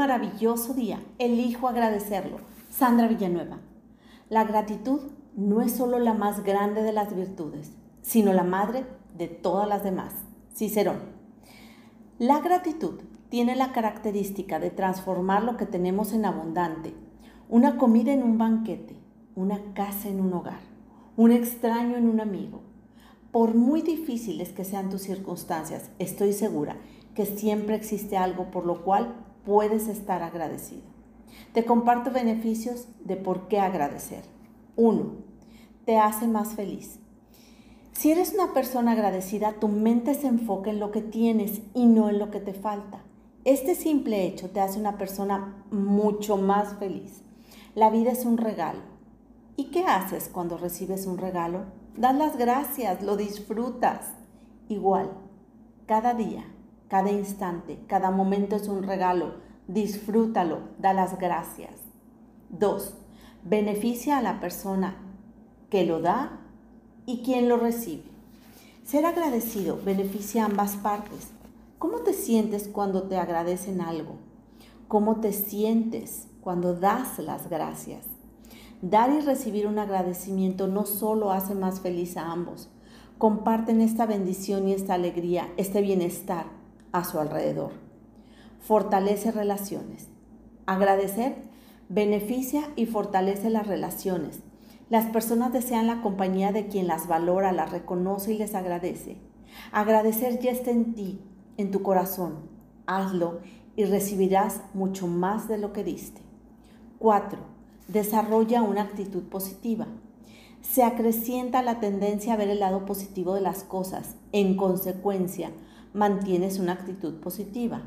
maravilloso día. Elijo agradecerlo. Sandra Villanueva. La gratitud no es solo la más grande de las virtudes, sino la madre de todas las demás. Cicerón. La gratitud tiene la característica de transformar lo que tenemos en abundante, una comida en un banquete, una casa en un hogar, un extraño en un amigo. Por muy difíciles que sean tus circunstancias, estoy segura que siempre existe algo por lo cual puedes estar agradecido. Te comparto beneficios de por qué agradecer. Uno, Te hace más feliz. Si eres una persona agradecida, tu mente se enfoca en lo que tienes y no en lo que te falta. Este simple hecho te hace una persona mucho más feliz. La vida es un regalo. ¿Y qué haces cuando recibes un regalo? Das las gracias, lo disfrutas. Igual, cada día, cada instante, cada momento es un regalo. Disfrútalo, da las gracias. Dos, beneficia a la persona que lo da y quien lo recibe. Ser agradecido beneficia a ambas partes. ¿Cómo te sientes cuando te agradecen algo? ¿Cómo te sientes cuando das las gracias? Dar y recibir un agradecimiento no solo hace más feliz a ambos, comparten esta bendición y esta alegría, este bienestar a su alrededor. Fortalece relaciones. Agradecer beneficia y fortalece las relaciones las personas desean la compañía de quien las valora, las reconoce y les agradece. Agradecer ya está en ti, en tu corazón. Hazlo y recibirás mucho más de lo que diste. 4. Desarrolla una actitud positiva. Se acrecienta la tendencia a ver el lado positivo de las cosas. En consecuencia, mantienes una actitud positiva.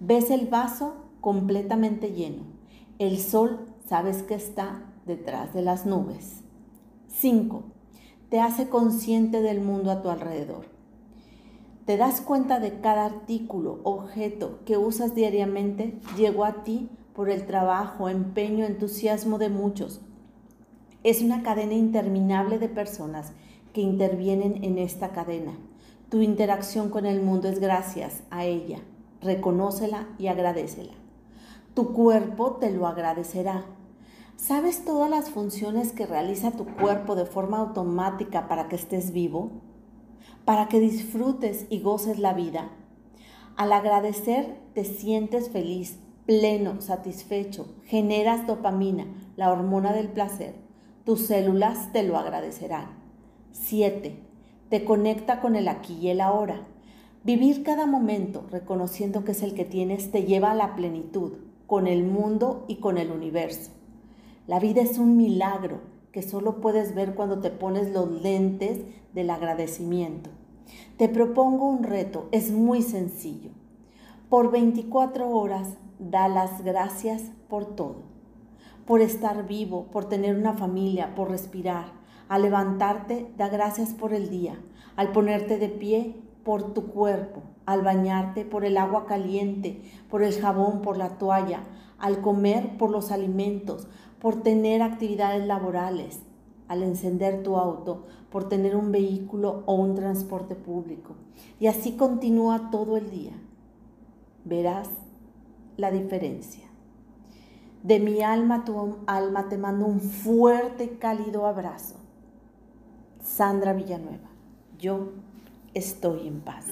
Ves el vaso completamente lleno. El sol sabes que está detrás de las nubes. 5. Te hace consciente del mundo a tu alrededor. Te das cuenta de cada artículo, objeto que usas diariamente llegó a ti por el trabajo, empeño, entusiasmo de muchos. Es una cadena interminable de personas que intervienen en esta cadena. Tu interacción con el mundo es gracias a ella. Reconócela y agradecela. Tu cuerpo te lo agradecerá ¿Sabes todas las funciones que realiza tu cuerpo de forma automática para que estés vivo? Para que disfrutes y goces la vida. Al agradecer te sientes feliz, pleno, satisfecho, generas dopamina, la hormona del placer. Tus células te lo agradecerán. 7. Te conecta con el aquí y el ahora. Vivir cada momento reconociendo que es el que tienes te lleva a la plenitud, con el mundo y con el universo. La vida es un milagro que solo puedes ver cuando te pones los lentes del agradecimiento. Te propongo un reto, es muy sencillo. Por 24 horas da las gracias por todo. Por estar vivo, por tener una familia, por respirar. Al levantarte, da gracias por el día. Al ponerte de pie, por tu cuerpo. Al bañarte, por el agua caliente, por el jabón, por la toalla. Al comer, por los alimentos, por tener actividades laborales, al encender tu auto, por tener un vehículo o un transporte público. Y así continúa todo el día. Verás la diferencia. De mi alma tu alma te mando un fuerte y cálido abrazo. Sandra Villanueva, yo estoy en paz.